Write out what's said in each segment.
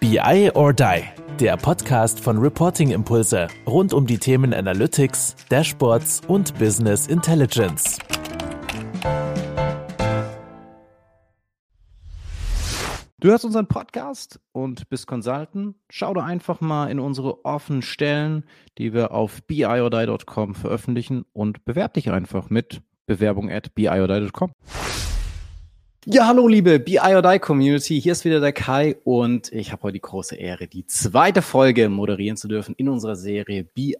BI or Die, der Podcast von Reporting Impulse rund um die Themen Analytics, Dashboards und Business Intelligence. Du hörst unseren Podcast und bist Consultant. Schau doch einfach mal in unsere offenen Stellen, die wir auf biodie.com veröffentlichen und bewerte dich einfach mit Bewerbung at biodie.com. Ja, hallo liebe BI Community, hier ist wieder der Kai und ich habe heute die große Ehre, die zweite Folge moderieren zu dürfen in unserer Serie BI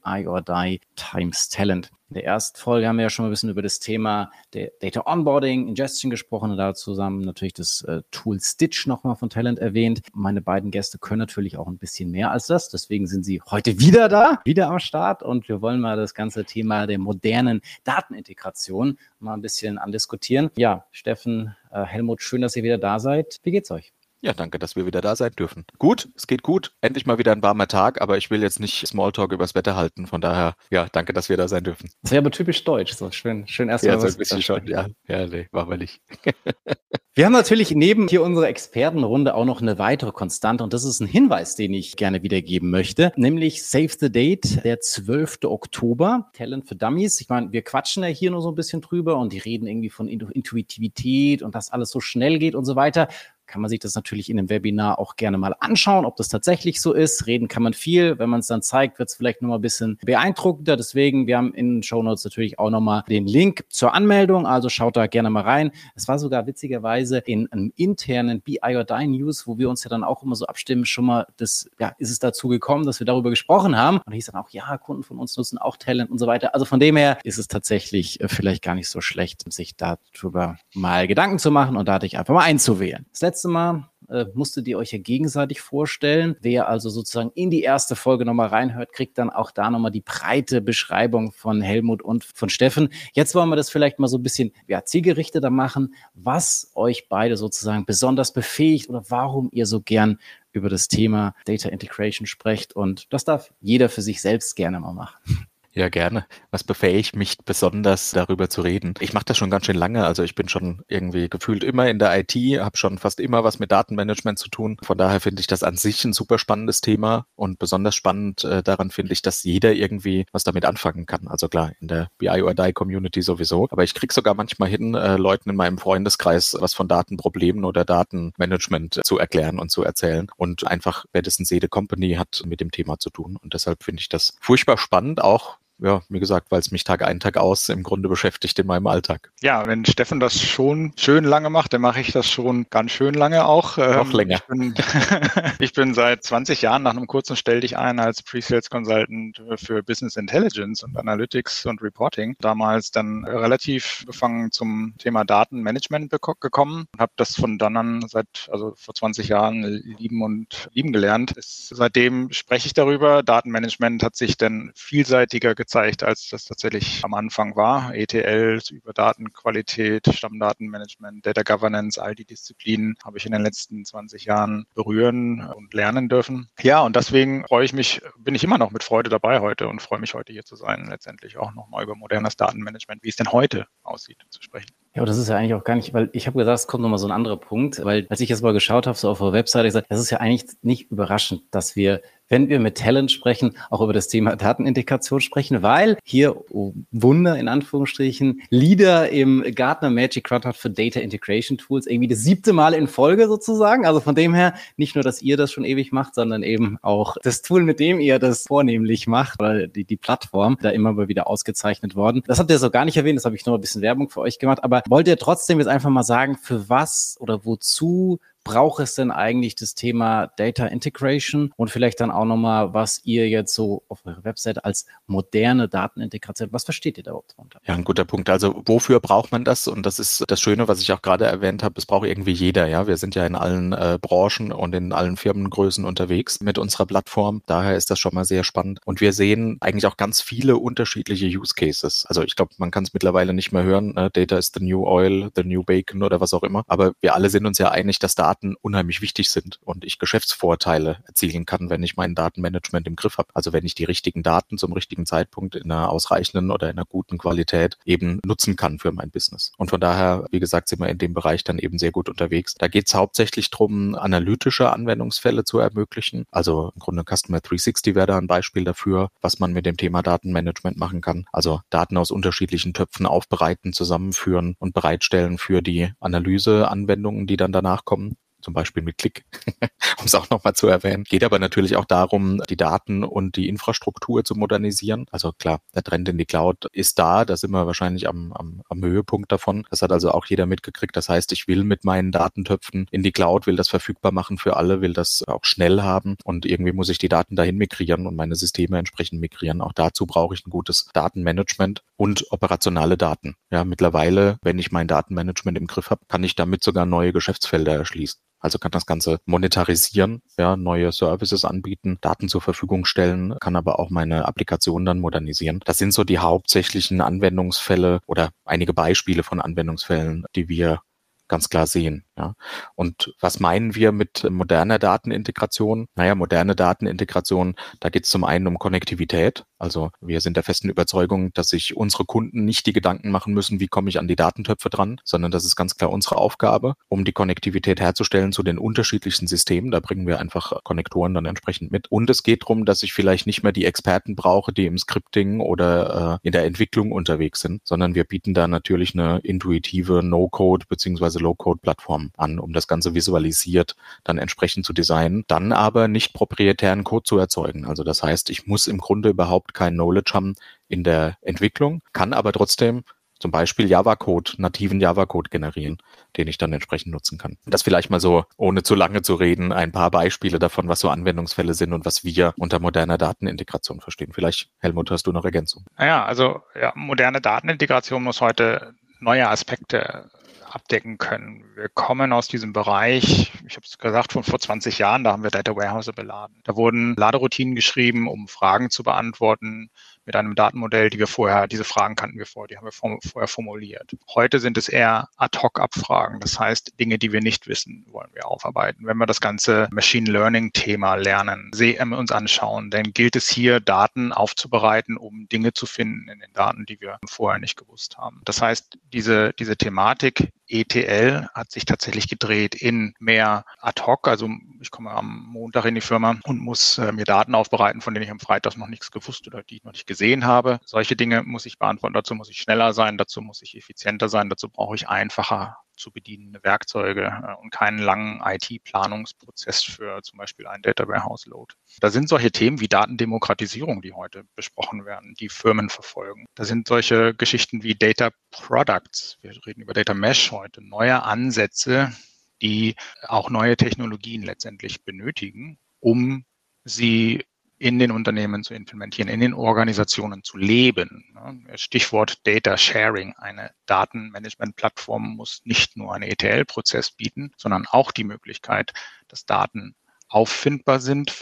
Times Talent. In der ersten Folge haben wir ja schon mal ein bisschen über das Thema der Data Onboarding, Ingestion gesprochen und da zusammen natürlich das äh, Tool Stitch nochmal von Talent erwähnt. Meine beiden Gäste können natürlich auch ein bisschen mehr als das, deswegen sind sie heute wieder da, wieder am Start und wir wollen mal das ganze Thema der modernen Datenintegration mal ein bisschen andiskutieren. Ja, Steffen, äh, Helmut, schön, dass ihr wieder da seid. Wie geht's euch? Ja, danke, dass wir wieder da sein dürfen. Gut, es geht gut. Endlich mal wieder ein warmer Tag, aber ich will jetzt nicht Smalltalk übers Wetter halten. Von daher, ja, danke, dass wir da sein dürfen. Das wäre aber typisch deutsch. So schön, schön erstmal. Ja, so ein bisschen schon, ja. Ja, nee, machen wir nicht. wir haben natürlich neben hier unserer Expertenrunde auch noch eine weitere Konstante und das ist ein Hinweis, den ich gerne wiedergeben möchte, nämlich Save the Date, der 12. Oktober, Talent für Dummies. Ich meine, wir quatschen ja hier nur so ein bisschen drüber und die reden irgendwie von Intuitivität und dass alles so schnell geht und so weiter kann man sich das natürlich in dem Webinar auch gerne mal anschauen, ob das tatsächlich so ist. Reden kann man viel. Wenn man es dann zeigt, wird es vielleicht nochmal ein bisschen beeindruckender. Deswegen, wir haben in den Show Notes natürlich auch nochmal den Link zur Anmeldung. Also schaut da gerne mal rein. Es war sogar witzigerweise in einem internen BI or Die News, wo wir uns ja dann auch immer so abstimmen, schon mal, das, ja, ist es dazu gekommen, dass wir darüber gesprochen haben. Und hieß dann auch, ja, Kunden von uns nutzen auch Talent und so weiter. Also von dem her ist es tatsächlich äh, vielleicht gar nicht so schlecht, sich darüber mal Gedanken zu machen und da dich einfach mal einzuwählen. Das letzte letzte Mal äh, musstet ihr euch ja gegenseitig vorstellen. Wer also sozusagen in die erste Folge nochmal reinhört, kriegt dann auch da nochmal die breite Beschreibung von Helmut und von Steffen. Jetzt wollen wir das vielleicht mal so ein bisschen ja, zielgerichteter machen, was euch beide sozusagen besonders befähigt oder warum ihr so gern über das Thema Data Integration sprecht. Und das darf jeder für sich selbst gerne mal machen. Ja, gerne. Was befähigt mich besonders darüber zu reden? Ich mache das schon ganz schön lange. Also ich bin schon irgendwie gefühlt immer in der IT, habe schon fast immer was mit Datenmanagement zu tun. Von daher finde ich das an sich ein super spannendes Thema und besonders spannend äh, daran finde ich, dass jeder irgendwie was damit anfangen kann. Also klar, in der BI or Die Community sowieso. Aber ich kriege sogar manchmal hin, äh, Leuten in meinem Freundeskreis was von Datenproblemen oder Datenmanagement zu erklären und zu erzählen. Und einfach, wer das jede Company hat mit dem Thema zu tun. Und deshalb finde ich das furchtbar spannend, auch ja, wie gesagt, weil es mich Tag ein, Tag aus im Grunde beschäftigt in meinem Alltag. Ja, wenn Steffen das schon schön lange macht, dann mache ich das schon ganz schön lange auch. Noch ähm, länger. Ich bin, ich bin, seit 20 Jahren nach einem kurzen Stell dich ein als Pre-Sales Consultant für Business Intelligence und Analytics und Reporting. Damals dann relativ befangen zum Thema Datenmanagement gekommen und habe das von dann an seit, also vor 20 Jahren lieben und lieben gelernt. seitdem spreche ich darüber. Datenmanagement hat sich dann vielseitiger gezeigt gezeigt, als das tatsächlich am Anfang war. ETLs über Datenqualität, Stammdatenmanagement, Data Governance, all die Disziplinen habe ich in den letzten 20 Jahren berühren und lernen dürfen. Ja, und deswegen freue ich mich, bin ich immer noch mit Freude dabei heute und freue mich heute hier zu sein, letztendlich auch nochmal über modernes Datenmanagement, wie es denn heute aussieht, zu sprechen. Ja, aber das ist ja eigentlich auch gar nicht, weil ich habe gesagt, es kommt nochmal so ein anderer Punkt, weil als ich jetzt mal geschaut habe, so auf der Webseite, ich gesagt, das ist ja eigentlich nicht überraschend, dass wir wenn wir mit Talent sprechen, auch über das Thema Datenintegration sprechen, weil hier, oh Wunder in Anführungsstrichen, Leader im Gartner Magic Quadrant für Data Integration Tools, irgendwie das siebte Mal in Folge sozusagen. Also von dem her, nicht nur, dass ihr das schon ewig macht, sondern eben auch das Tool, mit dem ihr das vornehmlich macht, oder die, die Plattform, da immer mal wieder ausgezeichnet worden. Das habt ihr so gar nicht erwähnt, das habe ich nur ein bisschen Werbung für euch gemacht. Aber wollt ihr trotzdem jetzt einfach mal sagen, für was oder wozu braucht es denn eigentlich das Thema Data Integration und vielleicht dann auch nochmal, was ihr jetzt so auf eurer Website als moderne Datenintegration, was versteht ihr da überhaupt drunter? Ja, ein guter Punkt. Also wofür braucht man das? Und das ist das Schöne, was ich auch gerade erwähnt habe, es braucht irgendwie jeder. Ja, wir sind ja in allen äh, Branchen und in allen Firmengrößen unterwegs mit unserer Plattform. Daher ist das schon mal sehr spannend. Und wir sehen eigentlich auch ganz viele unterschiedliche Use Cases. Also ich glaube, man kann es mittlerweile nicht mehr hören. Ne? Data is the new oil, the new bacon oder was auch immer. Aber wir alle sind uns ja einig, dass Daten Daten unheimlich wichtig sind und ich Geschäftsvorteile erzielen kann, wenn ich mein Datenmanagement im Griff habe. Also wenn ich die richtigen Daten zum richtigen Zeitpunkt in einer ausreichenden oder in einer guten Qualität eben nutzen kann für mein Business. Und von daher, wie gesagt, sind wir in dem Bereich dann eben sehr gut unterwegs. Da geht es hauptsächlich darum, analytische Anwendungsfälle zu ermöglichen. Also im Grunde Customer 360 wäre da ein Beispiel dafür, was man mit dem Thema Datenmanagement machen kann. Also Daten aus unterschiedlichen Töpfen aufbereiten, zusammenführen und bereitstellen für die Analyseanwendungen, die dann danach kommen zum Beispiel mit Klick, um es auch nochmal zu erwähnen. Geht aber natürlich auch darum, die Daten und die Infrastruktur zu modernisieren. Also klar, der Trend in die Cloud ist da, da sind wir wahrscheinlich am, am, am Höhepunkt davon. Das hat also auch jeder mitgekriegt. Das heißt, ich will mit meinen Datentöpfen in die Cloud, will das verfügbar machen für alle, will das auch schnell haben und irgendwie muss ich die Daten dahin migrieren und meine Systeme entsprechend migrieren. Auch dazu brauche ich ein gutes Datenmanagement und operationale Daten. Ja, mittlerweile, wenn ich mein Datenmanagement im Griff habe, kann ich damit sogar neue Geschäftsfelder erschließen. Also kann das Ganze monetarisieren, ja, neue Services anbieten, Daten zur Verfügung stellen, kann aber auch meine Applikation dann modernisieren. Das sind so die hauptsächlichen Anwendungsfälle oder einige Beispiele von Anwendungsfällen, die wir ganz klar sehen. Ja. Und was meinen wir mit moderner Datenintegration? Naja, moderne Datenintegration, da geht es zum einen um Konnektivität. Also wir sind der festen Überzeugung, dass sich unsere Kunden nicht die Gedanken machen müssen, wie komme ich an die Datentöpfe dran, sondern das ist ganz klar unsere Aufgabe, um die Konnektivität herzustellen zu den unterschiedlichsten Systemen. Da bringen wir einfach Konnektoren dann entsprechend mit. Und es geht darum, dass ich vielleicht nicht mehr die Experten brauche, die im Scripting oder äh, in der Entwicklung unterwegs sind, sondern wir bieten da natürlich eine intuitive No-Code beziehungsweise Low-Code-Plattform an, um das Ganze visualisiert dann entsprechend zu designen, dann aber nicht proprietären Code zu erzeugen. Also das heißt, ich muss im Grunde überhaupt kein Knowledge haben in der Entwicklung, kann aber trotzdem zum Beispiel Java-Code, nativen Java-Code generieren, den ich dann entsprechend nutzen kann. Das vielleicht mal so, ohne zu lange zu reden, ein paar Beispiele davon, was so Anwendungsfälle sind und was wir unter moderner Datenintegration verstehen. Vielleicht, Helmut, hast du noch Ergänzung? Naja, also ja, moderne Datenintegration muss heute neue Aspekte abdecken können. Wir kommen aus diesem Bereich, ich habe es gesagt, von vor 20 Jahren, da haben wir Data Warehouse beladen. Da wurden Laderoutinen geschrieben, um Fragen zu beantworten mit einem Datenmodell, die wir vorher, diese Fragen kannten wir vorher, die haben wir vorher formuliert. Heute sind es eher Ad-Hoc-Abfragen. Das heißt, Dinge, die wir nicht wissen, wollen wir aufarbeiten. Wenn wir das ganze Machine Learning-Thema lernen, CM uns anschauen, dann gilt es hier, Daten aufzubereiten, um Dinge zu finden in den Daten, die wir vorher nicht gewusst haben. Das heißt, diese, diese Thematik ETL hat sich tatsächlich gedreht in mehr ad hoc. Also ich komme am Montag in die Firma und muss äh, mir Daten aufbereiten, von denen ich am Freitag noch nichts gewusst oder die ich noch nicht gesehen habe. Solche Dinge muss ich beantworten. Dazu muss ich schneller sein, dazu muss ich effizienter sein, dazu brauche ich einfacher zu bedienende Werkzeuge äh, und keinen langen IT-Planungsprozess für zum Beispiel ein Data Warehouse Load. Da sind solche Themen wie Datendemokratisierung, die heute besprochen werden, die Firmen verfolgen. Da sind solche Geschichten wie Data Products. Wir reden über Data Mesh heute. Neue Ansätze, die auch neue Technologien letztendlich benötigen, um sie in den Unternehmen zu implementieren, in den Organisationen zu leben. Stichwort Data Sharing. Eine Datenmanagement-Plattform muss nicht nur einen ETL-Prozess bieten, sondern auch die Möglichkeit, dass Daten auffindbar sind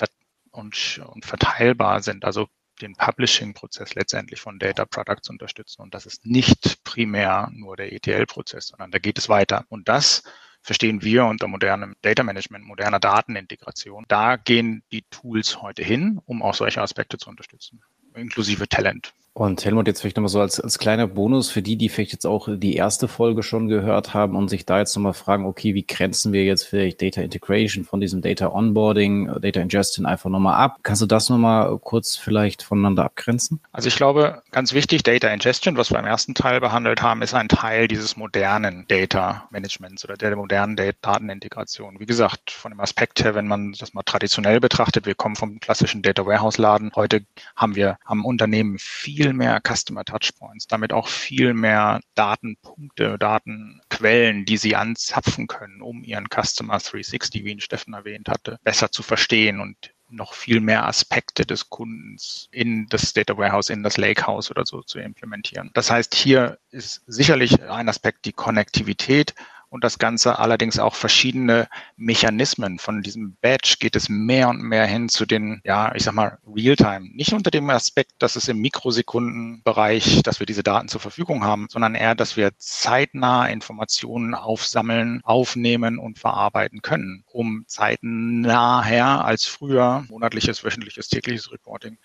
und, verteilbar sind. Also den Publishing-Prozess letztendlich von Data Products unterstützen. Und das ist nicht primär nur der ETL-Prozess, sondern da geht es weiter. Und das verstehen wir unter modernem Data Management, moderner Datenintegration. Da gehen die Tools heute hin, um auch solche Aspekte zu unterstützen, inklusive Talent. Und Helmut, jetzt vielleicht nochmal so als, als kleiner Bonus für die, die vielleicht jetzt auch die erste Folge schon gehört haben und sich da jetzt nochmal fragen, okay, wie grenzen wir jetzt vielleicht Data Integration von diesem Data Onboarding, Data Ingestion einfach nochmal ab? Kannst du das nochmal kurz vielleicht voneinander abgrenzen? Also ich glaube, ganz wichtig, Data Ingestion, was wir im ersten Teil behandelt haben, ist ein Teil dieses modernen Data Managements oder der modernen Datenintegration. Wie gesagt, von dem Aspekt her, wenn man das mal traditionell betrachtet, wir kommen vom klassischen Data Warehouse Laden. Heute haben wir am Unternehmen viel viel mehr Customer Touchpoints, damit auch viel mehr Datenpunkte, Datenquellen, die sie anzapfen können, um ihren Customer 360, wie ihn Steffen erwähnt hatte, besser zu verstehen und noch viel mehr Aspekte des Kundens in das Data Warehouse, in das Lakehouse oder so zu implementieren. Das heißt, hier ist sicherlich ein Aspekt die Konnektivität und das Ganze allerdings auch verschiedene Mechanismen. Von diesem Badge geht es mehr und mehr hin zu den, ja, ich sag mal, Realtime. Nicht unter dem Aspekt, dass es im Mikrosekundenbereich, dass wir diese Daten zur Verfügung haben, sondern eher, dass wir zeitnah Informationen aufsammeln, aufnehmen und verarbeiten können, um zeitnaher als früher monatliches, wöchentliches, tägliches Reporting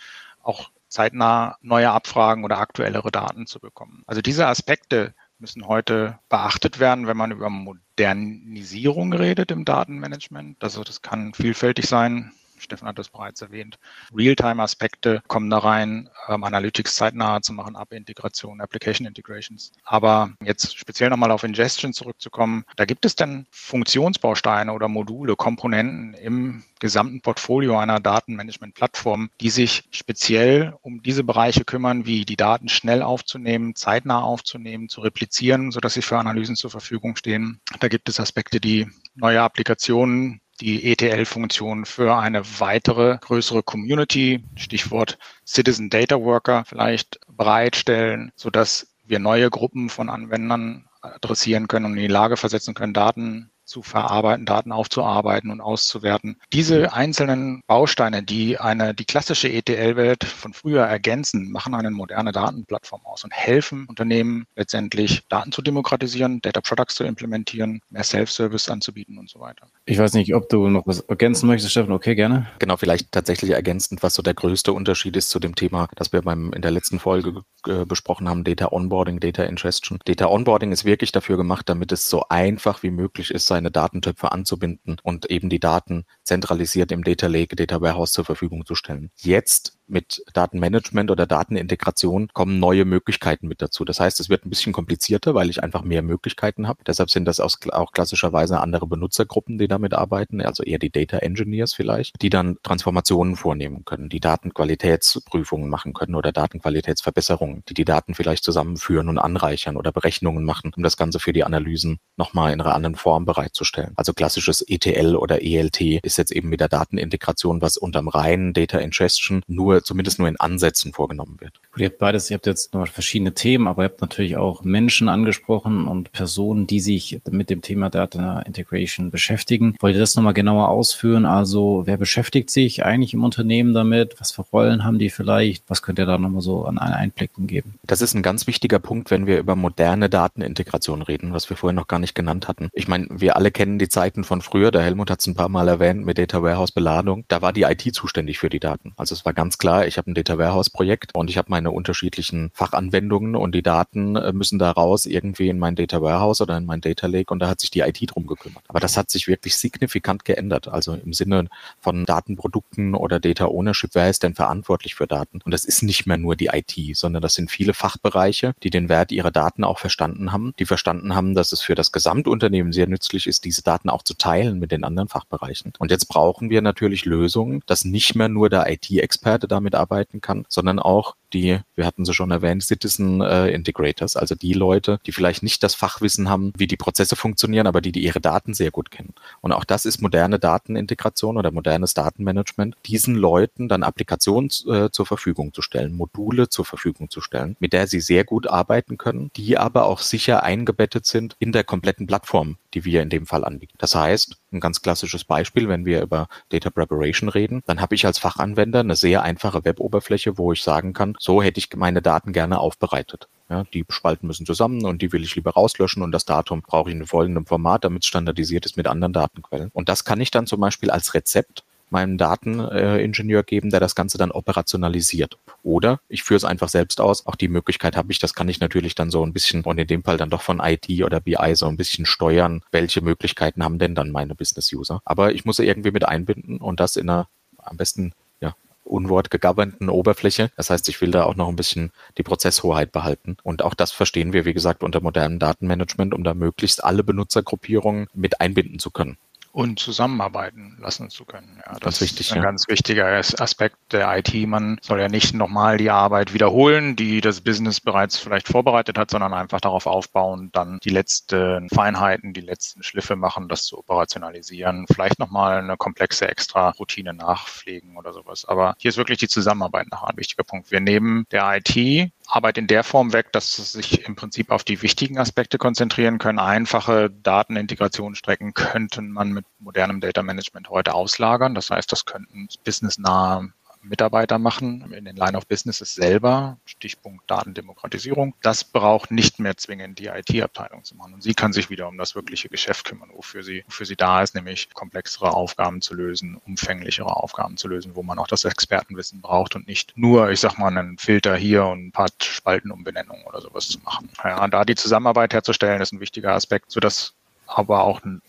auch zeitnah neue Abfragen oder aktuellere Daten zu bekommen. Also diese Aspekte müssen heute beachtet werden, wenn man über Modernisierung redet im Datenmanagement. Also das kann vielfältig sein. Stefan hat das bereits erwähnt. Realtime-Aspekte kommen da rein, ähm, Analytics zeitnah zu machen, App-Integration, Application Integrations. Aber jetzt speziell nochmal auf Ingestion zurückzukommen, da gibt es denn Funktionsbausteine oder Module, Komponenten im gesamten Portfolio einer Datenmanagement-Plattform, die sich speziell um diese Bereiche kümmern, wie die Daten schnell aufzunehmen, zeitnah aufzunehmen, zu replizieren, sodass sie für Analysen zur Verfügung stehen. Da gibt es Aspekte, die neue Applikationen die ETL-Funktion für eine weitere größere Community, Stichwort Citizen Data Worker vielleicht bereitstellen, sodass wir neue Gruppen von Anwendern adressieren können und in die Lage versetzen können, Daten zu verarbeiten, Daten aufzuarbeiten und auszuwerten. Diese einzelnen Bausteine, die eine, die klassische ETL-Welt von früher ergänzen, machen eine moderne Datenplattform aus und helfen Unternehmen letztendlich Daten zu demokratisieren, Data Products zu implementieren, mehr Self-Service anzubieten und so weiter. Ich weiß nicht, ob du noch was ergänzen möchtest, Steffen. Okay, gerne. Genau, vielleicht tatsächlich ergänzend, was so der größte Unterschied ist zu dem Thema, das wir beim, in der letzten Folge äh, besprochen haben, Data Onboarding, Data Ingestion. Data Onboarding ist wirklich dafür gemacht, damit es so einfach wie möglich ist, seine Datentöpfe anzubinden und eben die Daten zentralisiert im Data Lake, Data Warehouse zur Verfügung zu stellen. Jetzt mit Datenmanagement oder Datenintegration kommen neue Möglichkeiten mit dazu. Das heißt, es wird ein bisschen komplizierter, weil ich einfach mehr Möglichkeiten habe. Deshalb sind das auch klassischerweise andere Benutzergruppen, die damit arbeiten, also eher die Data Engineers vielleicht, die dann Transformationen vornehmen können, die Datenqualitätsprüfungen machen können oder Datenqualitätsverbesserungen, die die Daten vielleicht zusammenführen und anreichern oder Berechnungen machen, um das Ganze für die Analysen nochmal in einer anderen Form bereitzustellen. Also klassisches ETL oder ELT ist jetzt eben mit der Datenintegration, was unterm reinen Data Ingestion nur zumindest nur in Ansätzen vorgenommen wird. Ihr habt beides, ihr habt jetzt noch verschiedene Themen, aber ihr habt natürlich auch Menschen angesprochen und Personen, die sich mit dem Thema Data Integration beschäftigen. Wollt ihr das nochmal genauer ausführen? Also wer beschäftigt sich eigentlich im Unternehmen damit? Was für Rollen haben die vielleicht? Was könnt ihr da nochmal so an Einblicken geben? Das ist ein ganz wichtiger Punkt, wenn wir über moderne Datenintegration reden, was wir vorher noch gar nicht genannt hatten. Ich meine, wir alle kennen die Zeiten von früher. Der Helmut hat es ein paar Mal erwähnt mit Data Warehouse Beladung. Da war die IT zuständig für die Daten. Also es war ganz klar, ich habe ein Data Warehouse Projekt und ich habe meine unterschiedlichen Fachanwendungen und die Daten äh, müssen da raus irgendwie in mein Data Warehouse oder in mein Data Lake und da hat sich die IT drum gekümmert. Aber das hat sich wirklich signifikant geändert. Also im Sinne von Datenprodukten oder Data Ownership, wer ist denn verantwortlich für Daten? Und das ist nicht mehr nur die IT, sondern das sind viele Fachbereiche, die den Wert ihrer Daten auch verstanden haben, die verstanden haben, dass es für das Gesamtunternehmen sehr nützlich ist, diese Daten auch zu teilen mit den anderen Fachbereichen. Und jetzt brauchen wir natürlich Lösungen, dass nicht mehr nur der IT-Experte damit arbeiten kann, sondern auch die, wir hatten sie schon erwähnt, Citizen äh, Integrators, also die Leute, die vielleicht nicht das Fachwissen haben, wie die Prozesse funktionieren, aber die, die ihre Daten sehr gut kennen. Und auch das ist moderne Datenintegration oder modernes Datenmanagement, diesen Leuten dann Applikationen äh, zur Verfügung zu stellen, Module zur Verfügung zu stellen, mit der sie sehr gut arbeiten können, die aber auch sicher eingebettet sind in der kompletten Plattform, die wir in dem Fall anbieten. Das heißt, ein ganz klassisches Beispiel, wenn wir über Data Preparation reden, dann habe ich als Fachanwender eine sehr einfache Weboberfläche, wo ich sagen kann, so hätte ich meine Daten gerne aufbereitet. Ja, die Spalten müssen zusammen und die will ich lieber rauslöschen und das Datum brauche ich in folgendem Format, damit es standardisiert ist mit anderen Datenquellen. Und das kann ich dann zum Beispiel als Rezept meinem Dateningenieur geben, der das Ganze dann operationalisiert. Oder ich führe es einfach selbst aus. Auch die Möglichkeit habe ich, das kann ich natürlich dann so ein bisschen und in dem Fall dann doch von IT oder BI so ein bisschen steuern, welche Möglichkeiten haben denn dann meine Business-User. Aber ich muss sie irgendwie mit einbinden und das in einer am besten ja, Unwort gegovernten Oberfläche. Das heißt, ich will da auch noch ein bisschen die Prozesshoheit behalten. Und auch das verstehen wir, wie gesagt, unter modernem Datenmanagement, um da möglichst alle Benutzergruppierungen mit einbinden zu können und zusammenarbeiten lassen zu können. Ja, das, ist wichtig, ein ja. ganz wichtiger Aspekt der IT. Man soll ja nicht nochmal die Arbeit wiederholen, die das Business bereits vielleicht vorbereitet hat, sondern einfach darauf aufbauen, dann die letzten Feinheiten, die letzten Schliffe machen, das zu operationalisieren, vielleicht nochmal eine komplexe extra Routine nachpflegen oder sowas. Aber hier ist wirklich die Zusammenarbeit noch ein wichtiger Punkt. Wir nehmen der IT Arbeit in der Form weg, dass sie sich im Prinzip auf die wichtigen Aspekte konzentrieren können. Einfache Datenintegrationsstrecken könnten man mit modernem Data Management heute auslagern. Das heißt, das könnten businessnahe Mitarbeiter machen in den Line of Businesses selber, Stichpunkt Datendemokratisierung. Das braucht nicht mehr zwingend die IT-Abteilung zu machen. Und sie kann sich wieder um das wirkliche Geschäft kümmern, wofür sie, wofür sie da ist, nämlich komplexere Aufgaben zu lösen, umfänglichere Aufgaben zu lösen, wo man auch das Expertenwissen braucht und nicht nur, ich sag mal, einen Filter hier und ein paar Spaltenumbenennungen oder sowas zu machen. Ja, da die Zusammenarbeit herzustellen, ist ein wichtiger Aspekt, sodass aber auch ein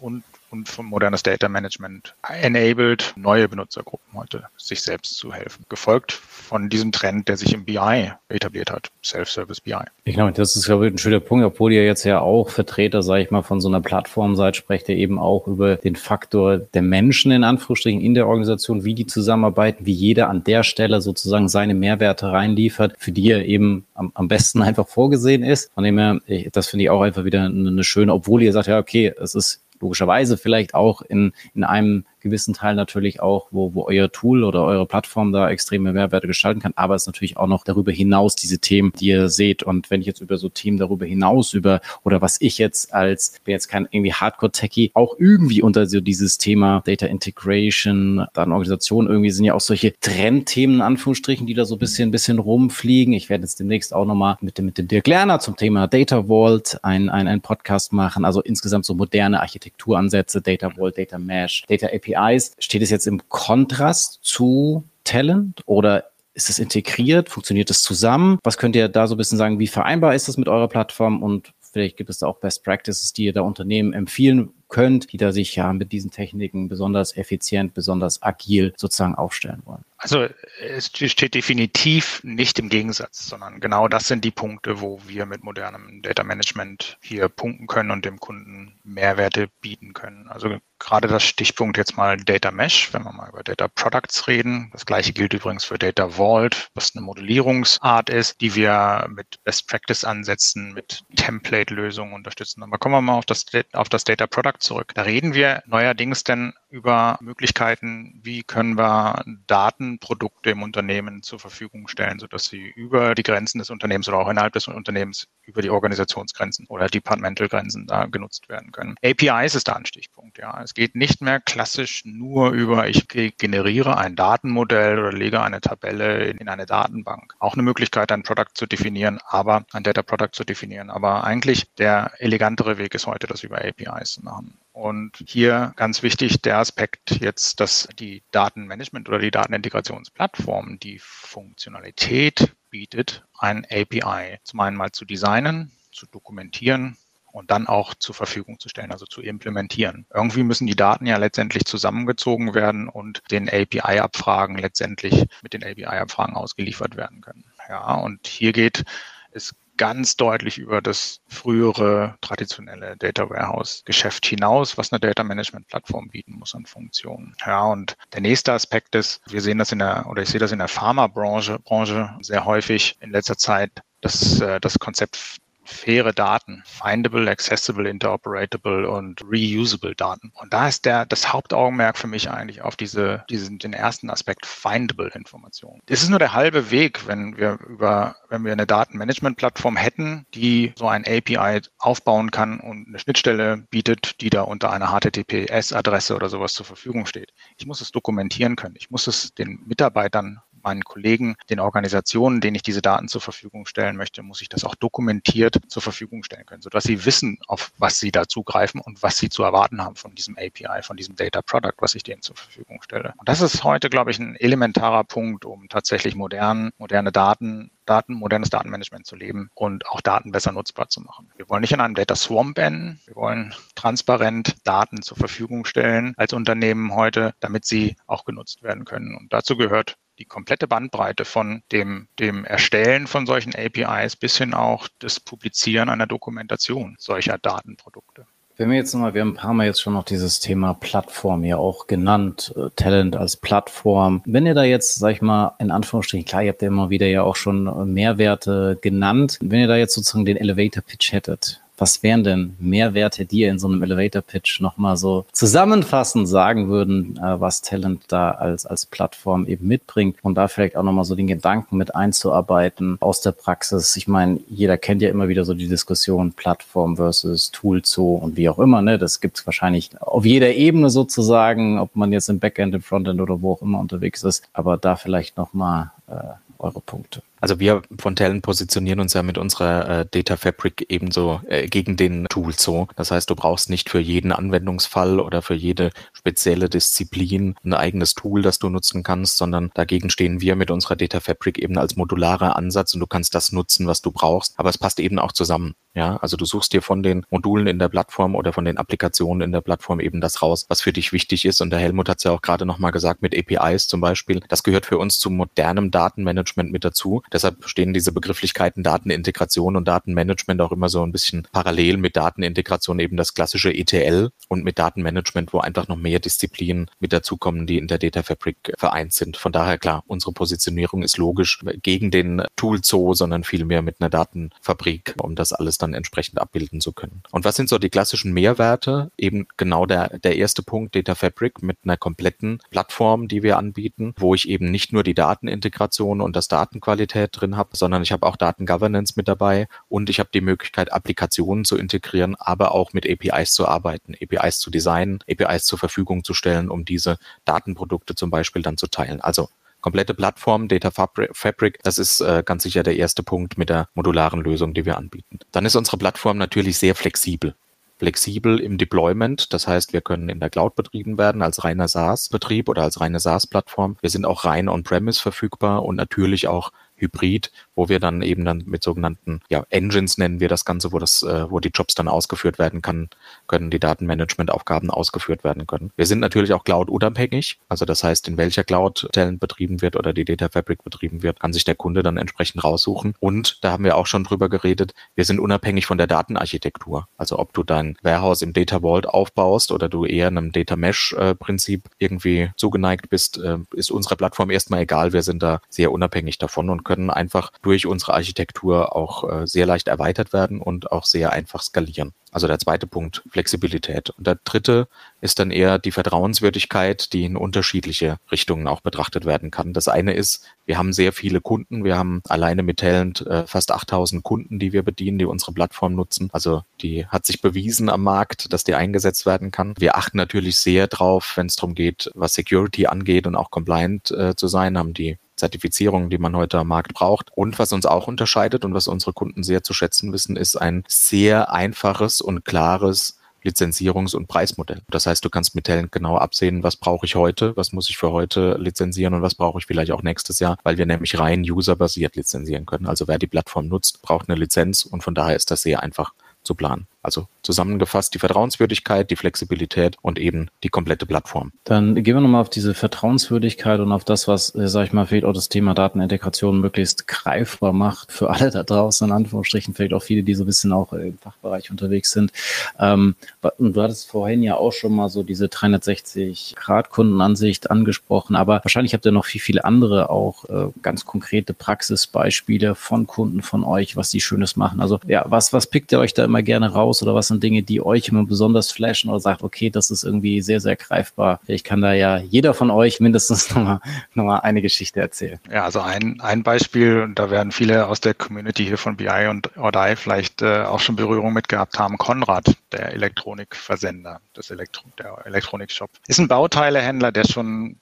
und von modernes Data Management enabled, neue Benutzergruppen heute sich selbst zu helfen. Gefolgt von diesem Trend, der sich im BI etabliert hat, Self-Service BI. Ich glaube, das ist, glaube ich, ein schöner Punkt, obwohl ihr jetzt ja auch Vertreter, sage ich mal, von so einer Plattform seid, sprecht ihr eben auch über den Faktor der Menschen in Anführungsstrichen in der Organisation, wie die zusammenarbeiten, wie jeder an der Stelle sozusagen seine Mehrwerte reinliefert, für die er eben am, am besten einfach vorgesehen ist. Von dem her, das finde ich auch einfach wieder eine schöne, obwohl ihr sagt, ja, okay, es ist logischerweise vielleicht auch in, in einem gewissen Teil natürlich auch, wo, wo euer Tool oder eure Plattform da extreme Mehrwerte gestalten kann. Aber es natürlich auch noch darüber hinaus diese Themen, die ihr seht. Und wenn ich jetzt über so Themen darüber hinaus über oder was ich jetzt als, bin jetzt kein irgendwie Hardcore-Techie, auch irgendwie unter so dieses Thema Data Integration, Datenorganisation irgendwie sind ja auch solche Trendthemen in Anführungsstrichen, die da so ein bisschen, ein bisschen rumfliegen. Ich werde jetzt demnächst auch nochmal mit dem, mit dem Dirk Lerner zum Thema Data Vault ein, ein, ein Podcast machen. Also insgesamt so moderne Architekturansätze, Data Vault, Data Mesh, Data API APIs, steht es jetzt im Kontrast zu Talent oder ist es integriert? Funktioniert es zusammen? Was könnt ihr da so ein bisschen sagen? Wie vereinbar ist das mit eurer Plattform? Und vielleicht gibt es da auch Best Practices, die ihr da Unternehmen empfehlen könnt, die da sich ja mit diesen Techniken besonders effizient, besonders agil sozusagen aufstellen wollen. Also es steht definitiv nicht im Gegensatz, sondern genau das sind die Punkte, wo wir mit modernem Data Management hier punkten können und dem Kunden Mehrwerte bieten können. Also gerade das Stichpunkt jetzt mal Data Mesh, wenn wir mal über Data Products reden. Das gleiche gilt übrigens für Data Vault, was eine Modellierungsart ist, die wir mit Best Practice Ansätzen, mit Template-Lösungen unterstützen. Aber kommen wir mal auf das, auf das Data Product zurück. Da reden wir neuerdings denn über Möglichkeiten, wie können wir Datenprodukte im Unternehmen zur Verfügung stellen, sodass sie über die Grenzen des Unternehmens oder auch innerhalb des Unternehmens über die Organisationsgrenzen oder Departmental-Grenzen da genutzt werden können. APIs ist da ein Stichpunkt. Ja, es geht nicht mehr klassisch nur über ich generiere ein Datenmodell oder lege eine Tabelle in, in eine Datenbank. Auch eine Möglichkeit, ein Product zu definieren, aber ein Data Product zu definieren. Aber eigentlich der elegantere Weg ist heute, das über APIs zu machen. Und hier ganz wichtig der Aspekt jetzt, dass die Datenmanagement oder die Datenintegrationsplattform die Funktionalität bietet, ein API zum einen mal zu designen, zu dokumentieren und dann auch zur Verfügung zu stellen, also zu implementieren. Irgendwie müssen die Daten ja letztendlich zusammengezogen werden und den API-Abfragen letztendlich mit den API-Abfragen ausgeliefert werden können. Ja, und hier geht es ganz deutlich über das frühere traditionelle Data Warehouse Geschäft hinaus, was eine Data Management Plattform bieten muss an Funktionen. Ja, und der nächste Aspekt ist, wir sehen das in der, oder ich sehe das in der Pharmabranche Branche sehr häufig in letzter Zeit, dass äh, das Konzept faire Daten, findable, accessible, interoperable und reusable Daten. Und da ist der, das Hauptaugenmerk für mich eigentlich auf diese, diesen, den ersten Aspekt findable Informationen. Das ist nur der halbe Weg, wenn wir über, wenn wir eine Datenmanagement-Plattform hätten, die so ein API aufbauen kann und eine Schnittstelle bietet, die da unter einer HTTPS-Adresse oder sowas zur Verfügung steht. Ich muss es dokumentieren können. Ich muss es den Mitarbeitern meinen Kollegen, den Organisationen, denen ich diese Daten zur Verfügung stellen möchte, muss ich das auch dokumentiert zur Verfügung stellen können, sodass sie wissen, auf was sie da zugreifen und was sie zu erwarten haben von diesem API, von diesem Data Product, was ich denen zur Verfügung stelle. Und das ist heute, glaube ich, ein elementarer Punkt, um tatsächlich modern, moderne Daten Daten, modernes Datenmanagement zu leben und auch Daten besser nutzbar zu machen. Wir wollen nicht in einem Data Swamp enden. Wir wollen transparent Daten zur Verfügung stellen als Unternehmen heute, damit sie auch genutzt werden können. Und dazu gehört die komplette Bandbreite von dem, dem Erstellen von solchen APIs bis hin auch das Publizieren einer Dokumentation solcher Datenprodukte. Wenn wir jetzt nochmal, wir haben ein paar Mal jetzt schon noch dieses Thema Plattform ja auch genannt, äh, Talent als Plattform. Wenn ihr da jetzt, sag ich mal, in Anführungsstrichen, klar, ihr habt ja immer wieder ja auch schon Mehrwerte genannt. Wenn ihr da jetzt sozusagen den Elevator Pitch hättet, was wären denn Mehrwerte, die ihr in so einem Elevator-Pitch nochmal so zusammenfassend sagen würden, äh, was Talent da als, als Plattform eben mitbringt und da vielleicht auch nochmal so den Gedanken mit einzuarbeiten aus der Praxis. Ich meine, jeder kennt ja immer wieder so die Diskussion Plattform versus Tool Zoo und wie auch immer. Ne? Das gibt es wahrscheinlich auf jeder Ebene sozusagen, ob man jetzt im Backend, im Frontend oder wo auch immer unterwegs ist. Aber da vielleicht nochmal äh, eure Punkte. Also wir von Talent positionieren uns ja mit unserer äh, Data Fabric ebenso äh, gegen den Tool so. Das heißt, du brauchst nicht für jeden Anwendungsfall oder für jede spezielle Disziplin ein eigenes Tool, das du nutzen kannst, sondern dagegen stehen wir mit unserer Data Fabric eben als modularer Ansatz und du kannst das nutzen, was du brauchst. Aber es passt eben auch zusammen. Ja, also du suchst dir von den Modulen in der Plattform oder von den Applikationen in der Plattform eben das raus, was für dich wichtig ist. Und der Helmut hat es ja auch gerade nochmal gesagt mit APIs zum Beispiel. Das gehört für uns zu modernem Datenmanagement mit dazu. Deshalb stehen diese Begrifflichkeiten Datenintegration und Datenmanagement auch immer so ein bisschen parallel mit Datenintegration eben das klassische ETL und mit Datenmanagement, wo einfach noch mehr Disziplinen mit dazukommen, die in der Data Fabric vereint sind. Von daher klar, unsere Positionierung ist logisch gegen den Tool Zoo, sondern vielmehr mit einer Datenfabrik, um das alles dann entsprechend abbilden zu können. Und was sind so die klassischen Mehrwerte? Eben genau der, der erste Punkt, Data Fabric mit einer kompletten Plattform, die wir anbieten, wo ich eben nicht nur die Datenintegration und das Datenqualität Sicherheit drin habe, sondern ich habe auch Datengovernance mit dabei und ich habe die Möglichkeit, Applikationen zu integrieren, aber auch mit APIs zu arbeiten, APIs zu designen, APIs zur Verfügung zu stellen, um diese Datenprodukte zum Beispiel dann zu teilen. Also komplette Plattform, Data Fabric, das ist äh, ganz sicher der erste Punkt mit der modularen Lösung, die wir anbieten. Dann ist unsere Plattform natürlich sehr flexibel flexibel im Deployment. Das heißt, wir können in der Cloud betrieben werden als reiner SaaS-Betrieb oder als reine SaaS-Plattform. Wir sind auch rein on-premise verfügbar und natürlich auch Hybrid, wo wir dann eben dann mit sogenannten ja, Engines nennen wir das Ganze, wo das, äh, wo die Jobs dann ausgeführt werden kann, können die Datenmanagement-Aufgaben ausgeführt werden können. Wir sind natürlich auch Cloud-unabhängig, also das heißt, in welcher Cloud Talent betrieben wird oder die Data Fabric betrieben wird, kann sich der Kunde dann entsprechend raussuchen. Und da haben wir auch schon drüber geredet, wir sind unabhängig von der Datenarchitektur. Also ob du dein Warehouse im Data Vault aufbaust oder du eher einem Data Mesh-Prinzip äh, irgendwie zugeneigt bist, äh, ist unsere Plattform erstmal egal. Wir sind da sehr unabhängig davon und können einfach durch unsere Architektur auch äh, sehr leicht erweitert werden und auch sehr einfach skalieren. Also der zweite Punkt, Flexibilität. Und der dritte ist dann eher die Vertrauenswürdigkeit, die in unterschiedliche Richtungen auch betrachtet werden kann. Das eine ist, wir haben sehr viele Kunden. Wir haben alleine mit Talent äh, fast 8000 Kunden, die wir bedienen, die unsere Plattform nutzen. Also die hat sich bewiesen am Markt, dass die eingesetzt werden kann. Wir achten natürlich sehr drauf, wenn es darum geht, was Security angeht und auch compliant äh, zu sein, haben die Zertifizierungen, die man heute am Markt braucht. Und was uns auch unterscheidet und was unsere Kunden sehr zu schätzen wissen, ist ein sehr einfaches und klares Lizenzierungs- und Preismodell. Das heißt, du kannst mit Talent genau absehen, was brauche ich heute, was muss ich für heute lizenzieren und was brauche ich vielleicht auch nächstes Jahr, weil wir nämlich rein userbasiert lizenzieren können. Also wer die Plattform nutzt, braucht eine Lizenz und von daher ist das sehr einfach zu planen. Also zusammengefasst die Vertrauenswürdigkeit, die Flexibilität und eben die komplette Plattform. Dann gehen wir nochmal auf diese Vertrauenswürdigkeit und auf das, was, äh, sag ich mal, vielleicht auch das Thema Datenintegration möglichst greifbar macht für alle da draußen, in Anführungsstrichen, vielleicht auch viele, die so ein bisschen auch im Fachbereich unterwegs sind. Ähm, du hattest vorhin ja auch schon mal so diese 360-Grad-Kundenansicht angesprochen, aber wahrscheinlich habt ihr noch viel, viele andere auch äh, ganz konkrete Praxisbeispiele von Kunden von euch, was die Schönes machen. Also ja, was, was pickt ihr euch da immer gerne raus? Raus oder was sind Dinge, die euch immer besonders flashen oder sagt, okay, das ist irgendwie sehr, sehr greifbar. Ich kann da ja jeder von euch mindestens nochmal noch mal eine Geschichte erzählen. Ja, also ein, ein Beispiel, da werden viele aus der Community hier von BI und ODI vielleicht äh, auch schon Berührung mit gehabt haben. Konrad, der Elektronikversender, das Elektro der Elektronikshop, ist ein Bauteilehändler, der schon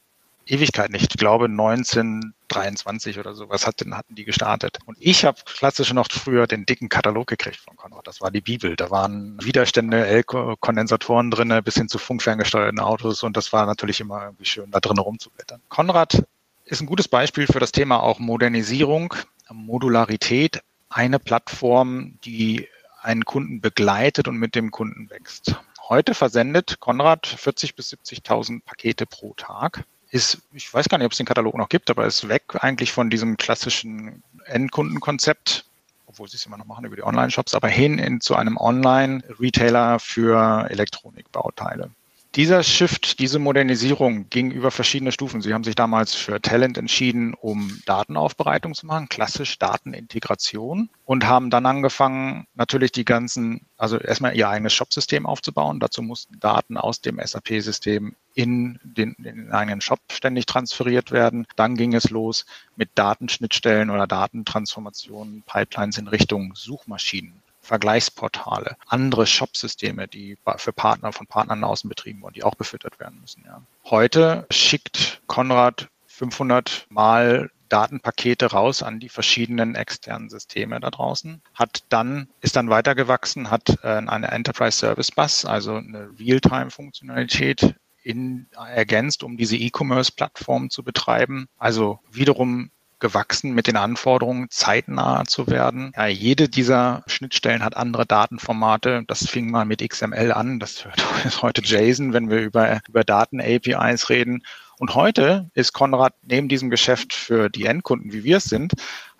Ewigkeit nicht. Ich glaube 1923 oder sowas hatten, hatten die gestartet. Und ich habe klassisch noch früher den dicken Katalog gekriegt von Konrad. Das war die Bibel. Da waren Widerstände, L-Kondensatoren drin, bis hin zu funkferngesteuerten Autos. Und das war natürlich immer irgendwie schön, da drin rumzublättern. Konrad ist ein gutes Beispiel für das Thema auch Modernisierung, Modularität. Eine Plattform, die einen Kunden begleitet und mit dem Kunden wächst. Heute versendet Konrad 40 bis 70.000 Pakete pro Tag ist, ich weiß gar nicht, ob es den Katalog noch gibt, aber ist weg eigentlich von diesem klassischen Endkundenkonzept, obwohl sie es immer noch machen über die Online-Shops, aber hin in, zu einem Online-Retailer für Elektronikbauteile. Dieser Shift, diese Modernisierung ging über verschiedene Stufen. Sie haben sich damals für Talent entschieden, um Datenaufbereitung zu machen, klassisch Datenintegration und haben dann angefangen, natürlich die ganzen, also erstmal ihr eigenes Shop-System aufzubauen. Dazu mussten Daten aus dem SAP-System in den, in den eigenen Shop ständig transferiert werden. Dann ging es los mit Datenschnittstellen oder Datentransformationen, Pipelines in Richtung Suchmaschinen. Vergleichsportale, andere Shop-Systeme, die für Partner von Partnern außen betrieben wurden, die auch befüttert werden müssen. Ja. Heute schickt Konrad 500 Mal Datenpakete raus an die verschiedenen externen Systeme da draußen, hat dann, ist dann weitergewachsen, hat äh, eine Enterprise Service Bus, also eine Realtime-Funktionalität in, ergänzt, um diese E-Commerce-Plattform zu betreiben. Also wiederum gewachsen mit den Anforderungen, zeitnah zu werden. Ja, jede dieser Schnittstellen hat andere Datenformate. Das fing mal mit XML an. Das ist heute JSON, wenn wir über, über Daten-APIs reden. Und heute ist Konrad neben diesem Geschäft für die Endkunden, wie wir es sind,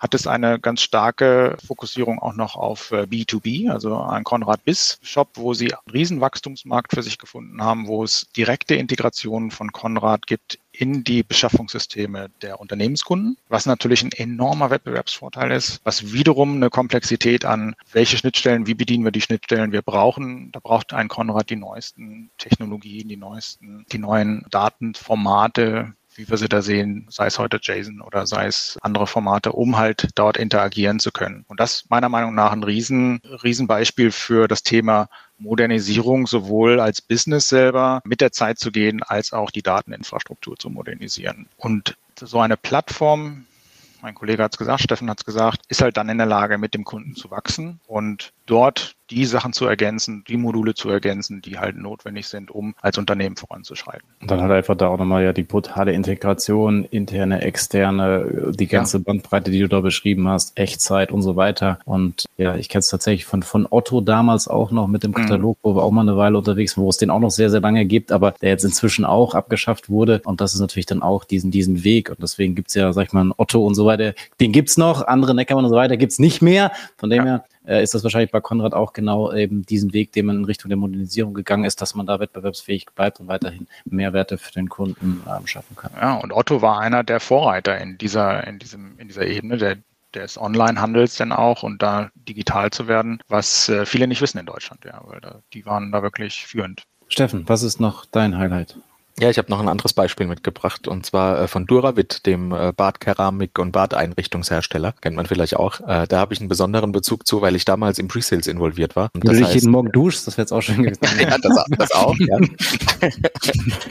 hat es eine ganz starke Fokussierung auch noch auf B2B, äh, also ein Konrad Biss Shop, wo sie einen Riesenwachstumsmarkt für sich gefunden haben, wo es direkte Integrationen von Konrad gibt in die Beschaffungssysteme der Unternehmenskunden, was natürlich ein enormer Wettbewerbsvorteil ist, was wiederum eine Komplexität an, welche Schnittstellen, wie bedienen wir die Schnittstellen wir brauchen. Da braucht ein Konrad die neuesten Technologien, die neuesten, die neuen Datenformate, wie wir sie da sehen, sei es heute JSON oder sei es andere Formate, um halt dort interagieren zu können. Und das meiner Meinung nach ein riesen, Riesenbeispiel für das Thema Modernisierung sowohl als Business selber mit der Zeit zu gehen, als auch die Dateninfrastruktur zu modernisieren. Und so eine Plattform, mein Kollege hat es gesagt, Steffen hat es gesagt, ist halt dann in der Lage, mit dem Kunden zu wachsen und dort die Sachen zu ergänzen, die Module zu ergänzen, die halt notwendig sind, um als Unternehmen voranzuschreiten. Und dann hat einfach da auch nochmal ja die brutale Integration, interne, externe, die ganze ja. Bandbreite, die du da beschrieben hast, Echtzeit und so weiter. Und ja, ich kenne es tatsächlich von, von Otto damals auch noch mit dem mhm. Katalog, mhm. wo wir auch mal eine Weile unterwegs waren, wo es den auch noch sehr, sehr lange gibt, aber der jetzt inzwischen auch abgeschafft wurde. Und das ist natürlich dann auch diesen, diesen Weg. Und deswegen gibt's ja, sag ich mal, Otto und so weiter. Den gibt's noch, andere Neckermann und so weiter gibt's nicht mehr. Von dem ja. her äh, ist das wahrscheinlich bei Konrad auch genau eben diesen Weg, den man in Richtung der Modernisierung gegangen ist, dass man da wettbewerbsfähig bleibt und weiterhin Mehrwerte für den Kunden ähm, schaffen kann. Ja, und Otto war einer der Vorreiter in dieser, in diesem, in dieser Ebene, der des Online-Handels denn auch und da digital zu werden, was äh, viele nicht wissen in Deutschland, ja, weil da, die waren da wirklich führend. Steffen, was ist noch dein Highlight? Ja, ich habe noch ein anderes Beispiel mitgebracht und zwar äh, von Duravit, dem äh, Badkeramik- und Badeinrichtungshersteller. Kennt man vielleicht auch. Äh, da habe ich einen besonderen Bezug zu, weil ich damals im Presales involviert war. Und das dich jeden Morgen duschst, das wäre jetzt auch schön gewesen. ja, das, das auch, ja.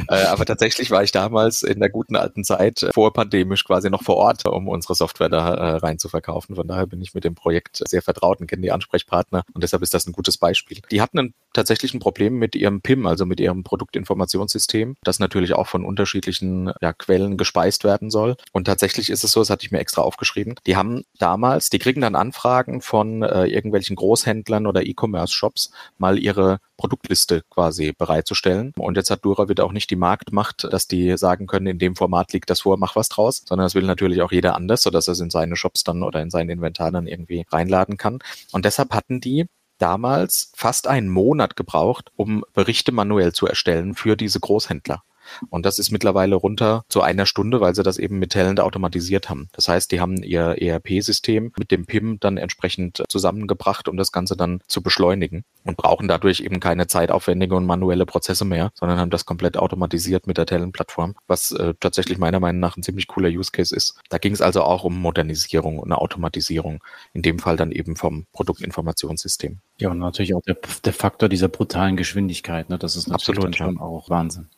aber tatsächlich war ich damals in der guten alten Zeit vorpandemisch quasi noch vor Ort, um unsere Software da rein zu verkaufen. Von daher bin ich mit dem Projekt sehr vertraut und kenne die Ansprechpartner und deshalb ist das ein gutes Beispiel. Die hatten ein, tatsächlich ein Problem mit ihrem PIM, also mit ihrem Produktinformationssystem. Das das natürlich auch von unterschiedlichen ja, Quellen gespeist werden soll. Und tatsächlich ist es so, das hatte ich mir extra aufgeschrieben, die haben damals, die kriegen dann Anfragen von äh, irgendwelchen Großhändlern oder E-Commerce-Shops, mal ihre Produktliste quasi bereitzustellen. Und jetzt hat Dura wieder auch nicht die Marktmacht, dass die sagen können, in dem Format liegt das vor, mach was draus, sondern das will natürlich auch jeder anders, sodass er es in seine Shops dann oder in sein Inventar dann irgendwie reinladen kann. Und deshalb hatten die damals fast einen Monat gebraucht, um Berichte manuell zu erstellen für diese Großhändler. Und das ist mittlerweile runter zu einer Stunde, weil sie das eben mit Talent automatisiert haben. Das heißt, die haben ihr ERP-System mit dem PIM dann entsprechend zusammengebracht, um das Ganze dann zu beschleunigen und brauchen dadurch eben keine zeitaufwendige und manuelle Prozesse mehr, sondern haben das komplett automatisiert mit der Talent-Plattform, was äh, tatsächlich meiner Meinung nach ein ziemlich cooler Use Case ist. Da ging es also auch um Modernisierung und Automatisierung, in dem Fall dann eben vom Produktinformationssystem. Ja, und natürlich auch der, der Faktor dieser brutalen Geschwindigkeit, ne? das ist natürlich Absolut, schon ja. auch Wahnsinn.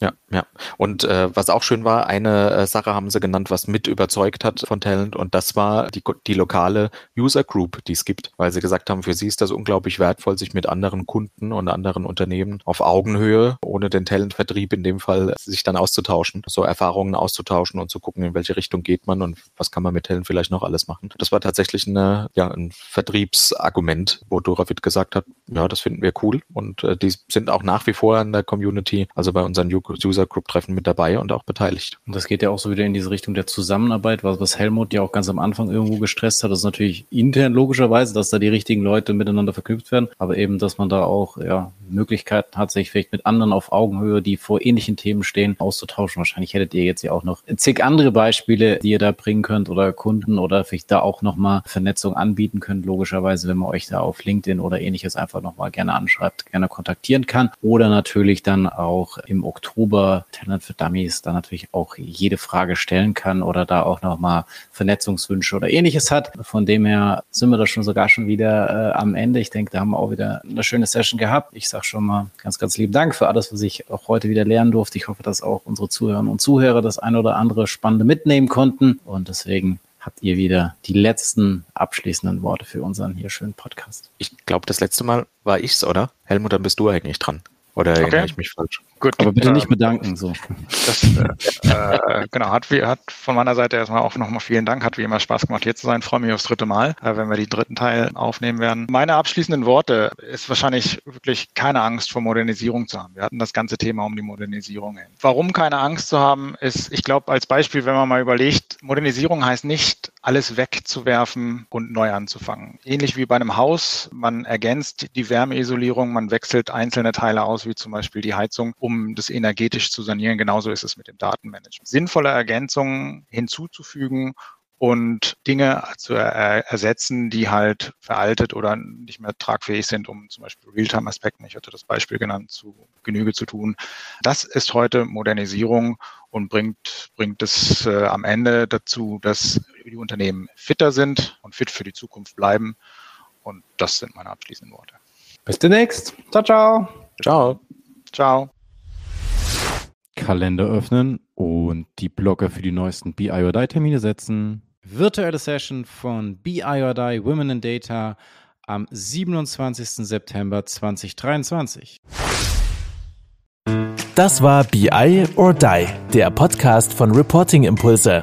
Ja, ja. Und äh, was auch schön war, eine äh, Sache haben sie genannt, was mit überzeugt hat von Talent und das war die, die lokale User Group, die es gibt, weil sie gesagt haben, für sie ist das unglaublich wertvoll, sich mit anderen Kunden und anderen Unternehmen auf Augenhöhe, ohne den Talentvertrieb in dem Fall, sich dann auszutauschen, so Erfahrungen auszutauschen und zu gucken, in welche Richtung geht man und was kann man mit Talent vielleicht noch alles machen. Das war tatsächlich eine, ja, ein Vertriebsargument, wo Doravit gesagt hat, ja, das finden wir cool und äh, die sind auch nach wie vor in der Community, also bei unseren User Group Treffen mit dabei und auch beteiligt. Und das geht ja auch so wieder in diese Richtung der Zusammenarbeit, was, was Helmut ja auch ganz am Anfang irgendwo gestresst hat. Das ist natürlich intern logischerweise, dass da die richtigen Leute miteinander verknüpft werden, aber eben, dass man da auch ja, Möglichkeiten hat, sich vielleicht mit anderen auf Augenhöhe, die vor ähnlichen Themen stehen, auszutauschen. Wahrscheinlich hättet ihr jetzt ja auch noch zig andere Beispiele, die ihr da bringen könnt oder Kunden oder vielleicht da auch nochmal Vernetzung anbieten könnt, logischerweise, wenn man euch da auf LinkedIn oder ähnliches einfach nochmal gerne anschreibt, gerne kontaktieren kann. Oder natürlich dann auch im Oktober Talent für Dummies da natürlich auch jede Frage stellen kann oder da auch nochmal Vernetzungswünsche oder ähnliches hat. Von dem her sind wir da schon sogar schon wieder äh, am Ende. Ich denke, da haben wir auch wieder eine schöne Session gehabt. Ich sage schon mal ganz, ganz lieben Dank für alles, was ich auch heute wieder lernen durfte. Ich hoffe, dass auch unsere Zuhörerinnen und Zuhörer das ein oder andere Spannende mitnehmen konnten. Und deswegen habt ihr wieder die letzten abschließenden Worte für unseren hier schönen Podcast. Ich glaube, das letzte Mal war ich's, oder? Helmut, dann bist du eigentlich dran. Oder okay. erinnere ich mich falsch? Gut, aber bitte äh, nicht bedanken. So. Das, äh, äh, genau, hat, hat von meiner Seite erstmal auch nochmal vielen Dank. Hat wie immer Spaß gemacht, hier zu sein. Freue mich aufs dritte Mal, äh, wenn wir den dritten Teil aufnehmen werden. Meine abschließenden Worte ist wahrscheinlich wirklich keine Angst vor Modernisierung zu haben. Wir hatten das ganze Thema um die Modernisierung. Warum keine Angst zu haben, ist, ich glaube, als Beispiel, wenn man mal überlegt, Modernisierung heißt nicht, alles wegzuwerfen und neu anzufangen. Ähnlich wie bei einem Haus, man ergänzt die Wärmeisolierung, man wechselt einzelne Teile aus, wie zum Beispiel die Heizung, um das energetisch zu sanieren. Genauso ist es mit dem Datenmanagement. Sinnvolle Ergänzungen hinzuzufügen und Dinge zu er ersetzen, die halt veraltet oder nicht mehr tragfähig sind, um zum Beispiel Realtime-Aspekten, ich hatte das Beispiel genannt, zu Genüge zu tun. Das ist heute Modernisierung und bringt, bringt es äh, am Ende dazu, dass die Unternehmen fitter sind und fit für die Zukunft bleiben. Und das sind meine abschließenden Worte. Bis demnächst. Ciao, ciao. Ciao. Ciao. Kalender öffnen und die Blogger für die neuesten BI or Die Termine setzen. Virtuelle Session von BI or Die Women in Data am 27. September 2023. Das war BI or Die, der Podcast von Reporting Impulse.